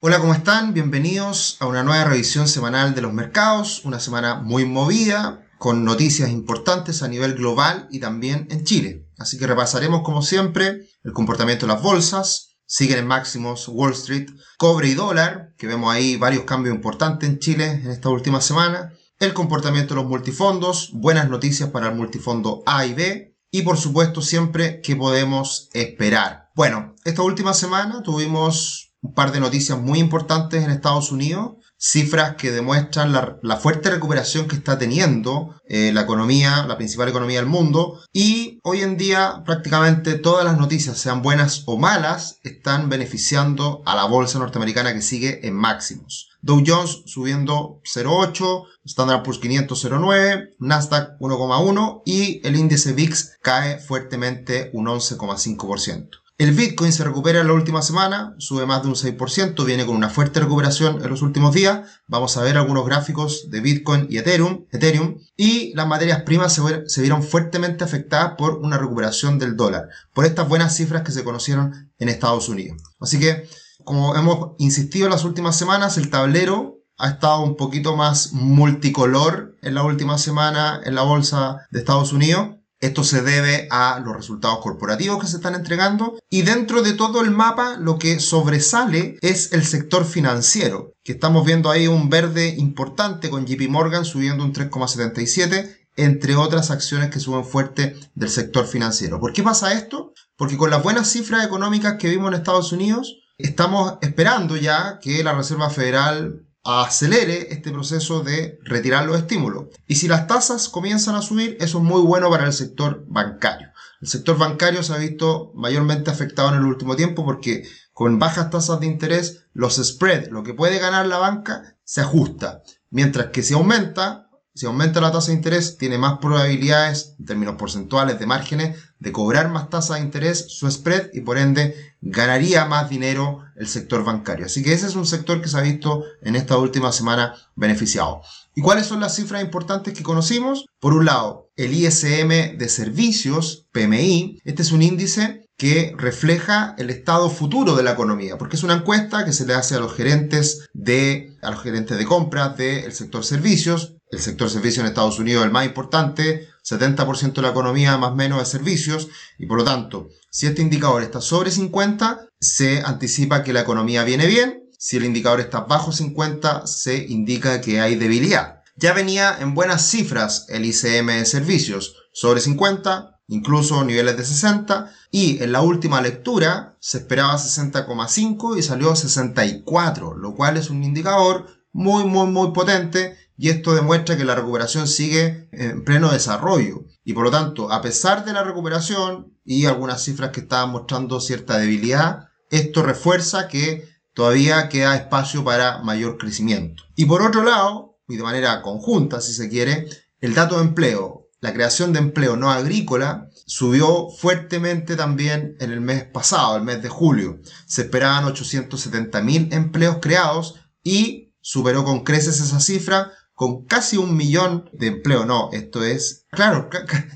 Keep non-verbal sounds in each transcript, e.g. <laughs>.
Hola, ¿cómo están? Bienvenidos a una nueva revisión semanal de los mercados, una semana muy movida, con noticias importantes a nivel global y también en Chile. Así que repasaremos, como siempre, el comportamiento de las bolsas, siguen en máximos Wall Street, cobre y dólar, que vemos ahí varios cambios importantes en Chile en esta última semana, el comportamiento de los multifondos, buenas noticias para el multifondo A y B, y por supuesto siempre qué podemos esperar. Bueno, esta última semana tuvimos un par de noticias muy importantes en Estados Unidos, cifras que demuestran la, fuerte recuperación que está teniendo eh, la economía, la principal economía del mundo, y hoy en día prácticamente todas las noticias, sean buenas o malas, están beneficiando a la bolsa norteamericana que sigue en máximos. Dow Jones subiendo 0,8, Standard Poor's 500 0,9, Nasdaq 1,1 y el índice VIX cae fuertemente un 11,5%. El Bitcoin se recupera en la última semana, sube más de un 6%, viene con una fuerte recuperación en los últimos días. Vamos a ver algunos gráficos de Bitcoin y Ethereum. Ethereum y las materias primas se, vieron fuertemente afectadas por una recuperación del dólar, por estas buenas cifras que se conocieron en Estados Unidos. Así que, como hemos insistido en las últimas semanas, el tablero ha estado un poquito más multicolor en la última semana en la bolsa de Estados Unidos esto se debe a los resultados corporativos que se están entregando y dentro de todo el mapa lo que sobresale es el sector financiero, que estamos viendo ahí un verde importante con JP Morgan subiendo un 3,77 entre otras acciones que suben fuerte del sector financiero. ¿Por qué pasa esto? Porque con las buenas cifras económicas que vimos en Estados Unidos, estamos esperando ya que la Reserva Federal acelere este proceso de retirar los estímulos. Y si las tasas comienzan a subir, eso es muy bueno para el sector bancario. El sector bancario se ha visto mayormente afectado en el último tiempo porque con bajas tasas de interés, los spreads, lo que puede ganar la banca, se ajusta. Mientras que si aumenta, si aumenta la tasa de interés, tiene más probabilidades, en términos porcentuales de márgenes, de cobrar más tasa de interés, su spread, y por ende ganaría más dinero el sector bancario. Así que ese es un sector que se ha visto en esta última semana beneficiado. ¿Y cuáles son las cifras importantes que conocimos? Por un lado, el ISM de servicios, PMI. Este es un índice que refleja el estado futuro de la economía, porque es una encuesta que se le hace a los gerentes de, a los gerentes de compras del sector servicios, el sector servicios en Estados Unidos es el más importante, 70% de la economía más o menos de servicios, y por lo tanto, si este indicador está sobre 50, se anticipa que la economía viene bien, si el indicador está bajo 50, se indica que hay debilidad. Ya venía en buenas cifras el ICM de servicios, sobre 50, incluso niveles de 60, y en la última lectura se esperaba 60,5 y salió 64, lo cual es un indicador muy, muy, muy potente y esto demuestra que la recuperación sigue en pleno desarrollo. Y por lo tanto, a pesar de la recuperación y algunas cifras que estaban mostrando cierta debilidad, esto refuerza que todavía queda espacio para mayor crecimiento. Y por otro lado, y de manera conjunta si se quiere, el dato de empleo, la creación de empleo no agrícola, subió fuertemente también en el mes pasado, el mes de julio. Se esperaban 870.000 empleos creados y superó con creces esa cifra con casi un millón de empleo. No, esto es, claro,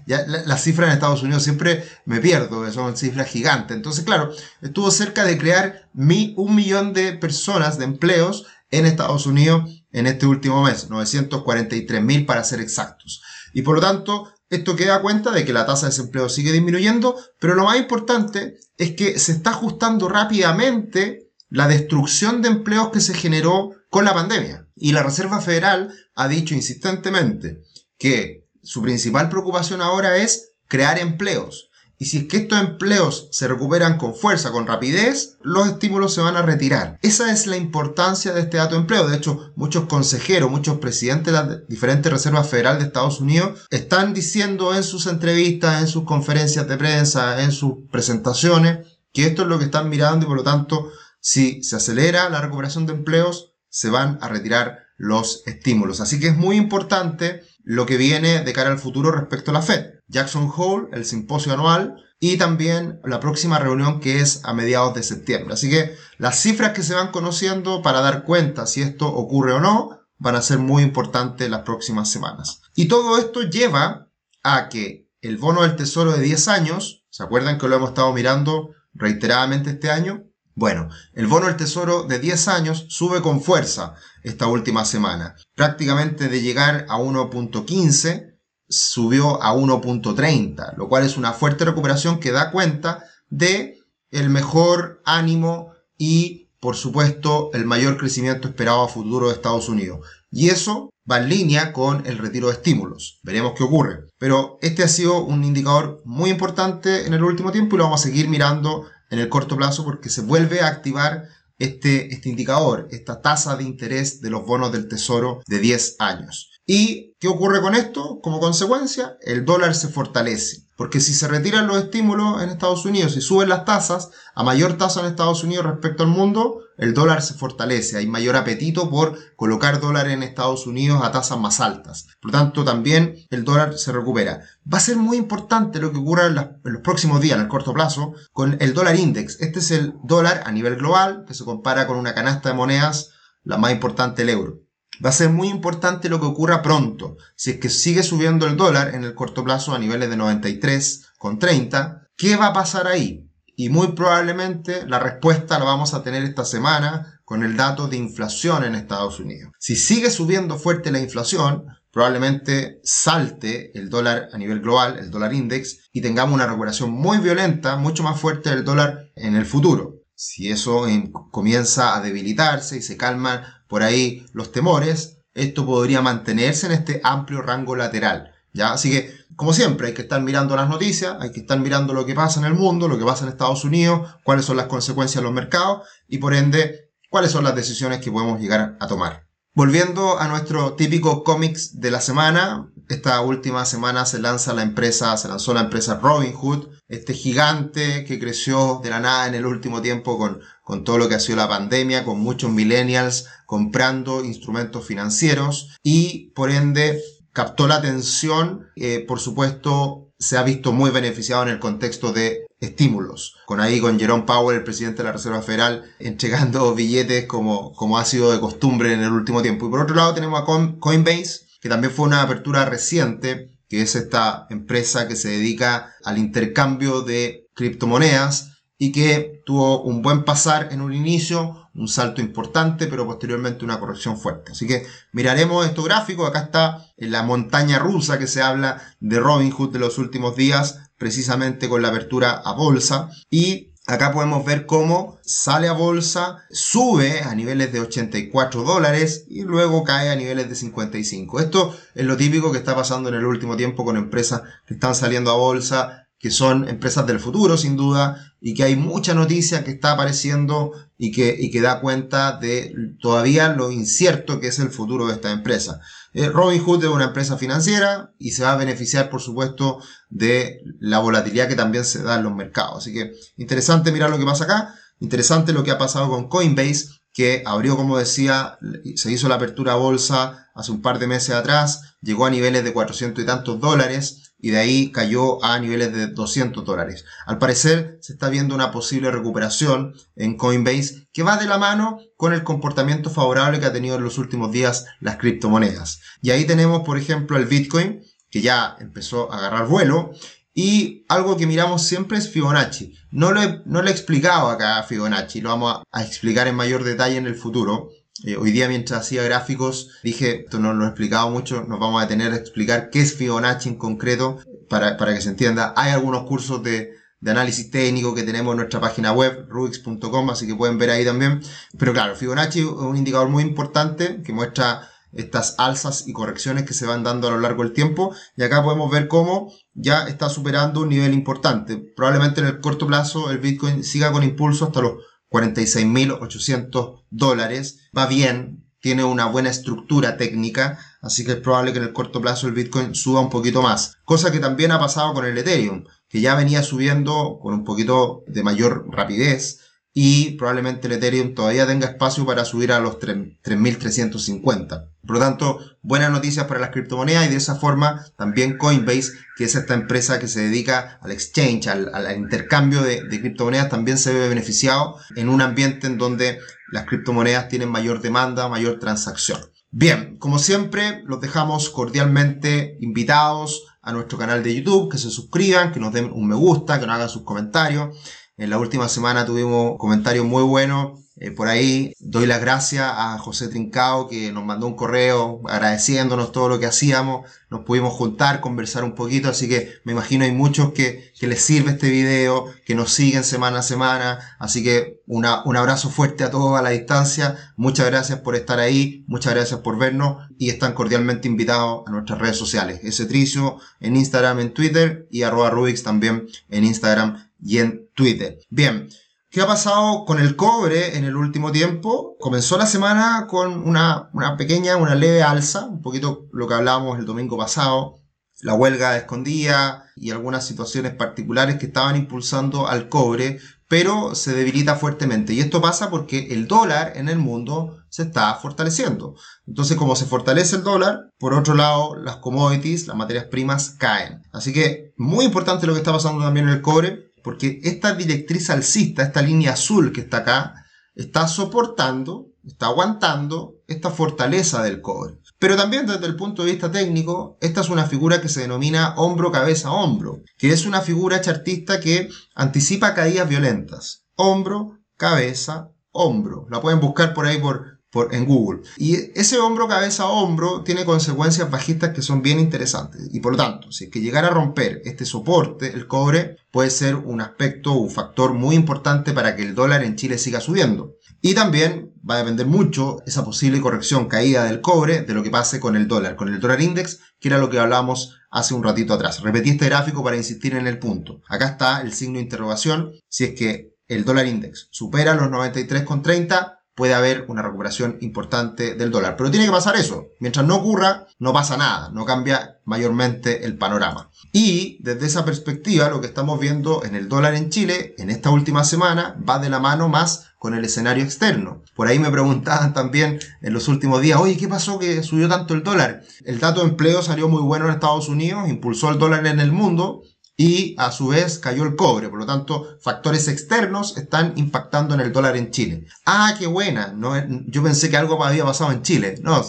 ya las cifras en Estados Unidos siempre me pierdo, son cifras gigantes. Entonces, claro, estuvo cerca de crear un millón de personas, de empleos en Estados Unidos en este último mes, 943 mil para ser exactos. Y por lo tanto, esto queda cuenta de que la tasa de desempleo sigue disminuyendo, pero lo más importante es que se está ajustando rápidamente la destrucción de empleos que se generó con la pandemia. Y la Reserva Federal ha dicho insistentemente que su principal preocupación ahora es crear empleos. Y si es que estos empleos se recuperan con fuerza, con rapidez, los estímulos se van a retirar. Esa es la importancia de este dato de empleo. De hecho, muchos consejeros, muchos presidentes de las diferentes reservas federales de Estados Unidos están diciendo en sus entrevistas, en sus conferencias de prensa, en sus presentaciones, que esto es lo que están mirando y por lo tanto, si se acelera la recuperación de empleos, se van a retirar los estímulos. Así que es muy importante lo que viene de cara al futuro respecto a la Fed. Jackson Hole, el simposio anual y también la próxima reunión que es a mediados de septiembre. Así que las cifras que se van conociendo para dar cuenta si esto ocurre o no van a ser muy importantes las próximas semanas. Y todo esto lleva a que el bono del tesoro de 10 años, ¿se acuerdan que lo hemos estado mirando reiteradamente este año? Bueno, el bono del tesoro de 10 años sube con fuerza esta última semana. Prácticamente de llegar a 1.15 subió a 1.30, lo cual es una fuerte recuperación que da cuenta de el mejor ánimo y, por supuesto, el mayor crecimiento esperado a futuro de Estados Unidos. Y eso va en línea con el retiro de estímulos. Veremos qué ocurre. Pero este ha sido un indicador muy importante en el último tiempo y lo vamos a seguir mirando en el corto plazo porque se vuelve a activar este, este indicador, esta tasa de interés de los bonos del tesoro de 10 años. ¿Y qué ocurre con esto? Como consecuencia, el dólar se fortalece. Porque si se retiran los estímulos en Estados Unidos y suben las tasas, a mayor tasa en Estados Unidos respecto al mundo, el dólar se fortalece. Hay mayor apetito por colocar dólares en Estados Unidos a tasas más altas. Por lo tanto, también el dólar se recupera. Va a ser muy importante lo que ocurra en los próximos días, en el corto plazo, con el dólar index. Este es el dólar a nivel global, que se compara con una canasta de monedas, la más importante, el euro. Va a ser muy importante lo que ocurra pronto. Si es que sigue subiendo el dólar en el corto plazo a niveles de 93,30, ¿qué va a pasar ahí? Y muy probablemente la respuesta la vamos a tener esta semana con el dato de inflación en Estados Unidos. Si sigue subiendo fuerte la inflación, probablemente salte el dólar a nivel global, el dólar index, y tengamos una recuperación muy violenta, mucho más fuerte del dólar en el futuro. Si eso comienza a debilitarse y se calman por ahí los temores, esto podría mantenerse en este amplio rango lateral. ¿ya? Así que, como siempre, hay que estar mirando las noticias, hay que estar mirando lo que pasa en el mundo, lo que pasa en Estados Unidos, cuáles son las consecuencias de los mercados y, por ende, cuáles son las decisiones que podemos llegar a tomar. Volviendo a nuestro típico cómics de la semana, esta última semana se lanza la empresa, se lanzó la empresa Robinhood, este gigante que creció de la nada en el último tiempo con, con todo lo que ha sido la pandemia, con muchos millennials comprando instrumentos financieros y por ende captó la atención, eh, por supuesto se ha visto muy beneficiado en el contexto de estímulos, con ahí con Jerome Powell, el presidente de la Reserva Federal, entregando billetes como, como ha sido de costumbre en el último tiempo. Y por otro lado tenemos a Coinbase, que también fue una apertura reciente, que es esta empresa que se dedica al intercambio de criptomonedas y que tuvo un buen pasar en un inicio, un salto importante, pero posteriormente una corrección fuerte. Así que miraremos estos gráficos. Acá está la montaña rusa que se habla de Robinhood de los últimos días, precisamente con la apertura a bolsa. Y Acá podemos ver cómo sale a bolsa, sube a niveles de 84 dólares y luego cae a niveles de 55. Esto es lo típico que está pasando en el último tiempo con empresas que están saliendo a bolsa que son empresas del futuro sin duda y que hay mucha noticia que está apareciendo y que, y que da cuenta de todavía lo incierto que es el futuro de esta empresa. Eh, Robinhood es una empresa financiera y se va a beneficiar por supuesto de la volatilidad que también se da en los mercados. Así que interesante mirar lo que pasa acá, interesante lo que ha pasado con Coinbase que abrió, como decía, se hizo la apertura a bolsa hace un par de meses atrás, llegó a niveles de 400 y tantos dólares, y de ahí cayó a niveles de 200 dólares. Al parecer se está viendo una posible recuperación en Coinbase que va de la mano con el comportamiento favorable que ha tenido en los últimos días las criptomonedas. Y ahí tenemos, por ejemplo, el Bitcoin, que ya empezó a agarrar vuelo. Y algo que miramos siempre es Fibonacci. No lo he, no he explicado acá Fibonacci, lo vamos a explicar en mayor detalle en el futuro. Eh, hoy día mientras hacía gráficos dije, esto no lo he explicado mucho, nos vamos a tener a explicar qué es Fibonacci en concreto para, para que se entienda. Hay algunos cursos de, de análisis técnico que tenemos en nuestra página web, rubix.com, así que pueden ver ahí también. Pero claro, Fibonacci es un indicador muy importante que muestra estas alzas y correcciones que se van dando a lo largo del tiempo. Y acá podemos ver cómo ya está superando un nivel importante. Probablemente en el corto plazo el Bitcoin siga con impulso hasta los 46.800 dólares. Va bien, tiene una buena estructura técnica, así que es probable que en el corto plazo el Bitcoin suba un poquito más. Cosa que también ha pasado con el Ethereum, que ya venía subiendo con un poquito de mayor rapidez y probablemente el Ethereum todavía tenga espacio para subir a los 3.350. Por lo tanto, buenas noticias para las criptomonedas y de esa forma también Coinbase, que es esta empresa que se dedica al exchange, al, intercambio de, de, criptomonedas, también se ve beneficiado en un ambiente en donde las criptomonedas tienen mayor demanda, mayor transacción. Bien, como siempre, los dejamos cordialmente invitados a nuestro canal de YouTube, que se suscriban, que nos den un me gusta, que nos hagan sus comentarios En la última semana tuvimos comentarios muy buenos eh, por ahí doy las gracias a José Trincao que nos mandó un correo agradeciéndonos todo lo que hacíamos. Nos pudimos juntar, conversar un poquito, así que me imagino hay muchos que, que les sirve este video, que nos siguen semana a semana. Así que una, un abrazo fuerte a todos a la distancia. Muchas gracias por estar ahí, muchas gracias por vernos y están cordialmente invitados a nuestras redes sociales. Ese Tricio en Instagram, en Twitter y arroba Rubix también en Instagram y en Twitter. Bien. ¿Qué ha pasado con el cobre en el último tiempo? Comenzó la semana con una, pequeña, una leve alza, un poquito lo que hablábamos el domingo pasado, la huelga escondida y algunas situaciones particulares que estaban impulsando al cobre, pero se debilita fuertemente. Y esto pasa porque el dólar en el mundo se está fortaleciendo. Entonces, como se fortalece el dólar, por otro lado, las commodities, las materias primas caen. Así que, muy importante lo que está pasando también en el cobre porque esta directriz alcista, esta línea azul que está acá, está soportando, está aguantando esta fortaleza del cobre. Pero también desde el punto de vista técnico, esta es una figura que se denomina hombro-cabeza-hombro, que es una figura chartista que anticipa caídas violentas. Hombro, cabeza, hombro. La pueden buscar por ahí por en Google. Y ese hombro, cabeza, hombro tiene consecuencias bajistas que son bien interesantes. Y por lo tanto, si es que llegara a romper este soporte, el cobre puede ser un aspecto, un factor muy importante para que el dólar en Chile siga subiendo. Y también va a depender mucho esa posible corrección, caída del cobre, de lo que pase con el dólar, con el dólar index, que era lo que hablábamos hace un ratito atrás. Repetí este gráfico para insistir en el punto. Acá está el signo de interrogación. Si es que el dólar index supera los 93,30, puede haber una recuperación importante del dólar. Pero tiene que pasar eso. Mientras no ocurra, no pasa nada, no cambia mayormente el panorama. Y desde esa perspectiva, lo que estamos viendo en el dólar en Chile en esta última semana va de la mano más con el escenario externo. Por ahí me preguntaban <laughs> también en los últimos días, oye, ¿qué pasó que subió tanto el dólar? El dato de empleo salió muy bueno en Estados Unidos, impulsó el dólar en el mundo, y a su vez cayó el cobre. Por lo tanto, factores externos están impactando en el dólar en Chile. Ah, qué buena. No, yo pensé que algo había pasado en Chile. No,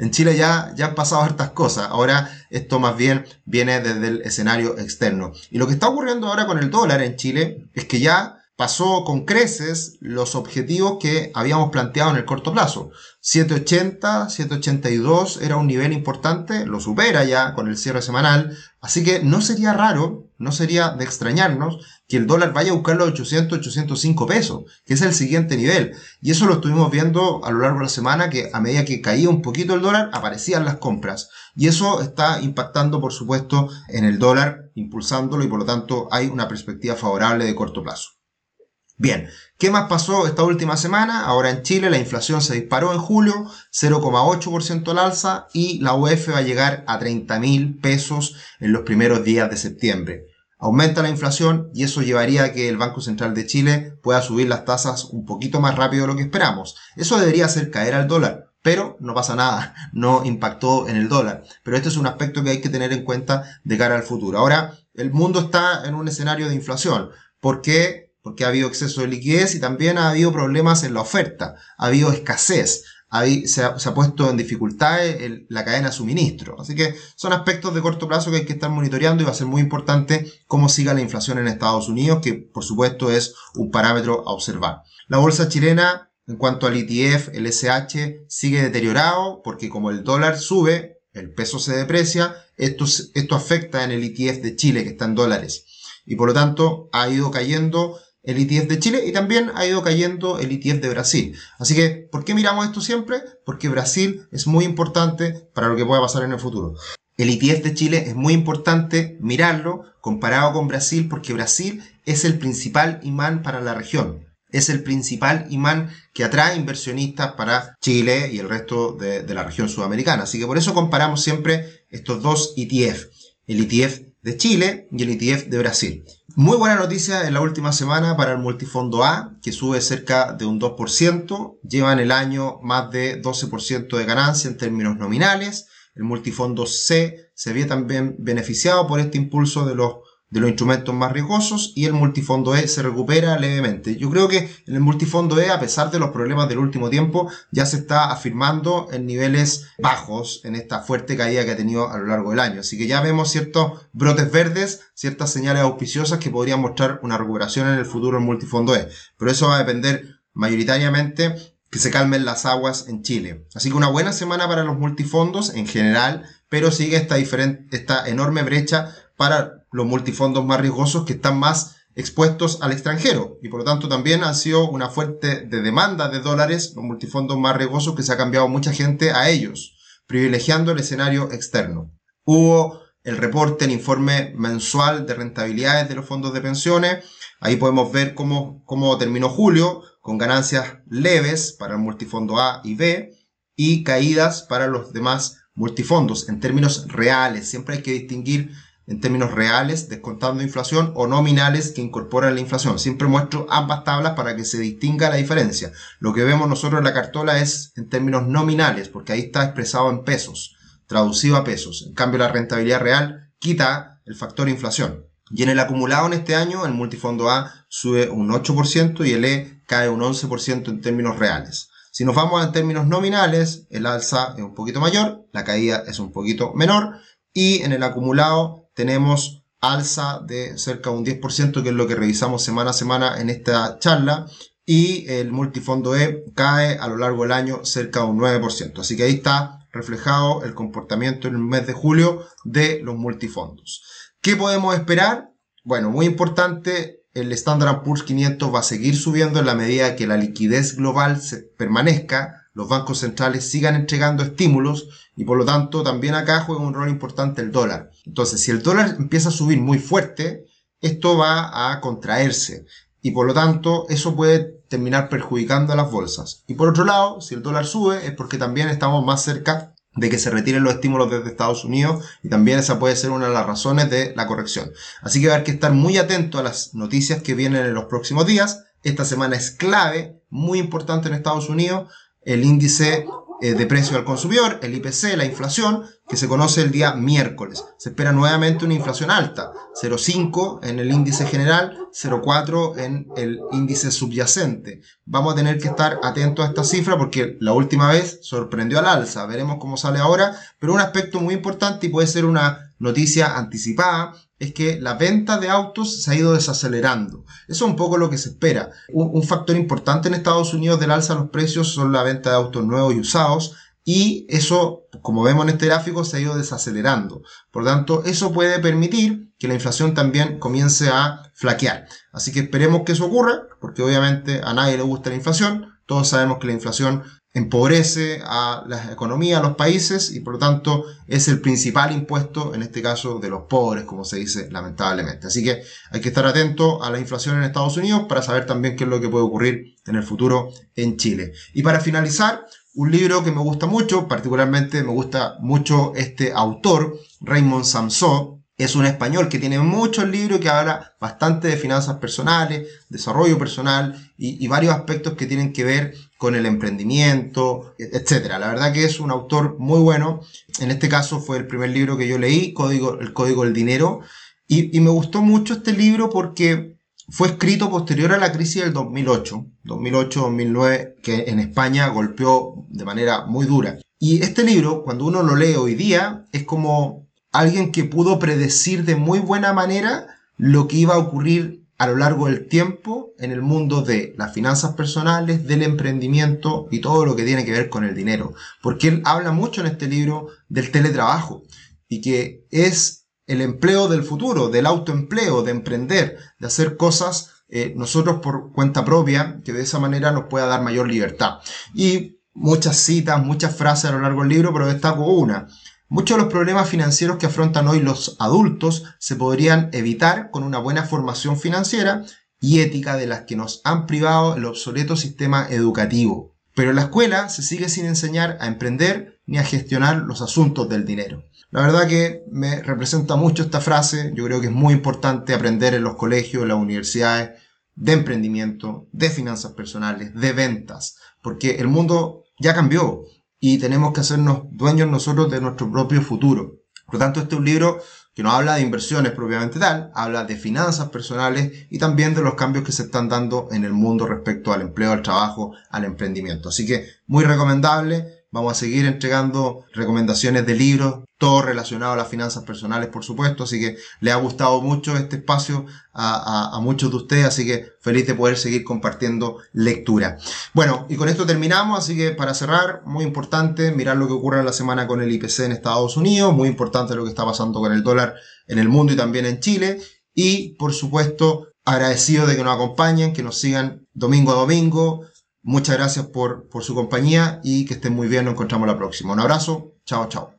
en Chile ya, ya han pasado hartas cosas. Ahora esto más bien viene desde el escenario externo. Y lo que está ocurriendo ahora con el dólar en Chile es que ya pasó con creces los objetivos que habíamos planteado en el corto plazo. 780, 782 era un nivel importante, lo supera ya con el cierre semanal, así que no sería raro, no sería de extrañarnos que el dólar vaya a buscar los 800, 805 pesos, que es el siguiente nivel. Y eso lo estuvimos viendo a lo largo de la semana, que a medida que caía un poquito el dólar, aparecían las compras. Y eso está impactando, por supuesto, en el dólar, impulsándolo y por lo tanto hay una perspectiva favorable de corto plazo. Bien, ¿qué más pasó esta última semana? Ahora en Chile la inflación se disparó en julio, 0,8% al alza y la UEF va a llegar a 30 mil pesos en los primeros días de septiembre. Aumenta la inflación y eso llevaría a que el Banco Central de Chile pueda subir las tasas un poquito más rápido de lo que esperamos. Eso debería hacer caer al dólar, pero no pasa nada, <laughs> no impactó en el dólar. Pero este es un aspecto que hay que tener en cuenta de cara al futuro. Ahora, el mundo está en un escenario de inflación. ¿Por qué? Porque ha habido exceso de liquidez y también ha habido problemas en la oferta, ha habido escasez, se, ha, puesto en dificultad la cadena de suministro. Así que son aspectos de corto plazo que hay que estar monitoreando y va a ser muy importante cómo siga la inflación en Estados Unidos, que por supuesto es un parámetro a observar. La bolsa chilena, en cuanto al ETF, el SH, sigue deteriorado porque como el dólar sube, el peso se deprecia, esto, esto afecta en el ETF de Chile que está en dólares. Y por lo tanto ha ido cayendo el ETF de Chile y también ha ido cayendo el ETF de Brasil. Así que, ¿por qué miramos esto siempre? Porque Brasil es muy importante para lo que pueda pasar en el futuro. El ETF de Chile es muy importante mirarlo comparado con Brasil porque Brasil es el principal imán para la región. Es el principal imán que atrae inversionistas para Chile y el resto de, de la región sudamericana. Así que por eso comparamos siempre estos dos ETF. El ETF de Chile y el ETF de Brasil. Muy buena noticia en la última semana para el multifondo A, que sube cerca de un 2%, lleva en el año más de 12% de ganancia en términos nominales. El multifondo C se ve también beneficiado por este impulso de los de los instrumentos más riesgosos y el multifondo E se recupera levemente. Yo creo que en el multifondo E, a pesar de los problemas del último tiempo, ya se está afirmando en niveles bajos en esta fuerte caída que ha tenido a lo largo del año. Así que ya vemos ciertos brotes verdes, ciertas señales auspiciosas que podrían mostrar una recuperación en el futuro en multifondo E. Pero eso va a depender mayoritariamente que se calmen las aguas en Chile. Así que una buena semana para los multifondos en general, pero sigue esta, esta enorme brecha para los multifondos más riesgosos que están más expuestos al extranjero y por lo tanto también han sido una fuente de demanda de dólares los multifondos más riesgosos que se ha cambiado mucha gente a ellos, privilegiando el escenario externo. Hubo el reporte, el informe mensual de rentabilidades de los fondos de pensiones. Ahí podemos ver cómo, cómo terminó julio, con ganancias leves para el multifondo A y B y caídas para los demás multifondos en términos reales. Siempre hay que distinguir en términos reales, descontando inflación, o nominales que incorporan la inflación. Siempre muestro ambas tablas para que se distinga la diferencia. Lo que vemos nosotros en la cartola es en términos nominales, porque ahí está expresado en pesos, traducido a pesos. En cambio, la rentabilidad real quita el factor inflación. Y en el acumulado en este año, el multifondo A sube un 8% y el E cae un 11% en términos reales. Si nos vamos en términos nominales, el alza es un poquito mayor, la caída es un poquito menor y en el acumulado tenemos alza de cerca de un 10%, que es lo que revisamos semana a semana en esta charla, y el multifondo E cae a lo largo del año cerca de un 9%. Así que ahí está reflejado el comportamiento en el mes de julio de los multifondos. ¿Qué podemos esperar? Bueno, muy importante, el Standard Poor's 500 va a seguir subiendo en la medida que la liquidez global se permanezca los bancos centrales sigan entregando estímulos y por lo tanto también acá juega un rol importante el dólar. Entonces, si el dólar empieza a subir muy fuerte, esto va a contraerse y por lo tanto eso puede terminar perjudicando a las bolsas. Y por otro lado, si el dólar sube es porque también estamos más cerca de que se retiren los estímulos desde Estados Unidos y también esa puede ser una de las razones de la corrección. Así que va a haber que estar muy atento a las noticias que vienen en los próximos días. Esta semana es clave, muy importante en Estados Unidos el índice eh, de precio al consumidor, el IPC, la inflación, que se conoce el día miércoles. Se espera nuevamente una inflación alta, 0,5 en el índice general, 0,4 en el índice subyacente. Vamos a tener que estar atentos a esta cifra porque la última vez sorprendió al alza. Veremos cómo sale ahora, pero un aspecto muy importante y puede ser una noticia anticipada es que la venta de autos se ha ido desacelerando. Eso es un poco lo que se espera. Un, factor importante en Estados Unidos del alza de los precios son la venta de autos nuevos y usados y eso, como vemos en este gráfico, se ha ido desacelerando. Por lo tanto, eso puede permitir que la inflación también comience a flaquear. Así que esperemos que eso ocurra, porque obviamente a nadie le gusta la inflación. Todos sabemos que la inflación empobrece a la economía, a los países y por lo tanto es el principal impuesto en este caso de los pobres, como se dice lamentablemente. Así que hay que estar atento a la inflación en Estados Unidos para saber también qué es lo que puede ocurrir en el futuro en Chile. Y para finalizar, un libro que me gusta mucho, particularmente me gusta mucho este autor, Raymond Samson, es un español que tiene muchos libros que habla bastante de finanzas personales, desarrollo personal y, varios aspectos que tienen que ver con el emprendimiento, etc. La verdad que es un autor muy bueno. En este caso fue el primer libro que yo leí, Código, El Código del Dinero. Y me gustó mucho este libro porque fue escrito posterior a la crisis del 2008, 2008-2009, que en España golpeó de manera muy dura. Y este libro, cuando uno lo lee hoy día, es como alguien que pudo predecir de muy buena manera lo que iba a ocurrir a lo largo del tiempo en el mundo de las finanzas personales, del emprendimiento y todo lo que tiene que ver con el dinero. Porque él habla mucho en este libro del teletrabajo y que es el empleo del futuro, del autoempleo, de emprender, de hacer cosas eh, nosotros por cuenta propia, que de esa manera nos pueda dar mayor libertad. Y muchas citas, muchas frases a lo largo del libro, pero destaco una. Muchos de los problemas financieros que afrontan hoy los adultos se podrían evitar con una buena formación financiera y ética de las que nos han privado el obsoleto sistema educativo. Pero en la escuela se sigue sin enseñar a emprender ni a gestionar los asuntos del dinero. La verdad que me representa mucho esta frase, yo creo que es muy importante aprender en los colegios, en las universidades, de emprendimiento, de finanzas personales, de ventas, porque el mundo ya cambió y tenemos que hacernos dueños nosotros de nuestro propio futuro. Por lo tanto, este es un libro que no habla de inversiones propiamente tal, habla de finanzas personales y también de los cambios que se están dando en el mundo respecto al empleo, al trabajo, al emprendimiento. Así que muy recomendable. Vamos a seguir entregando recomendaciones de libros, todo relacionado a las finanzas personales, por supuesto. Así que le ha gustado mucho este espacio a, muchos de ustedes. Así que feliz de poder seguir compartiendo lectura. Bueno, y con esto terminamos. Así que para cerrar, muy importante mirar lo que ocurre en la semana con el IPC en Estados Unidos. Muy importante lo que está pasando con el dólar en el mundo y también en Chile. Y por supuesto, agradecido de que nos acompañen, que nos sigan domingo a domingo Muchas gracias por, por su compañía y que estén muy bien. Nos encontramos la próxima. Un abrazo. Chao, chao.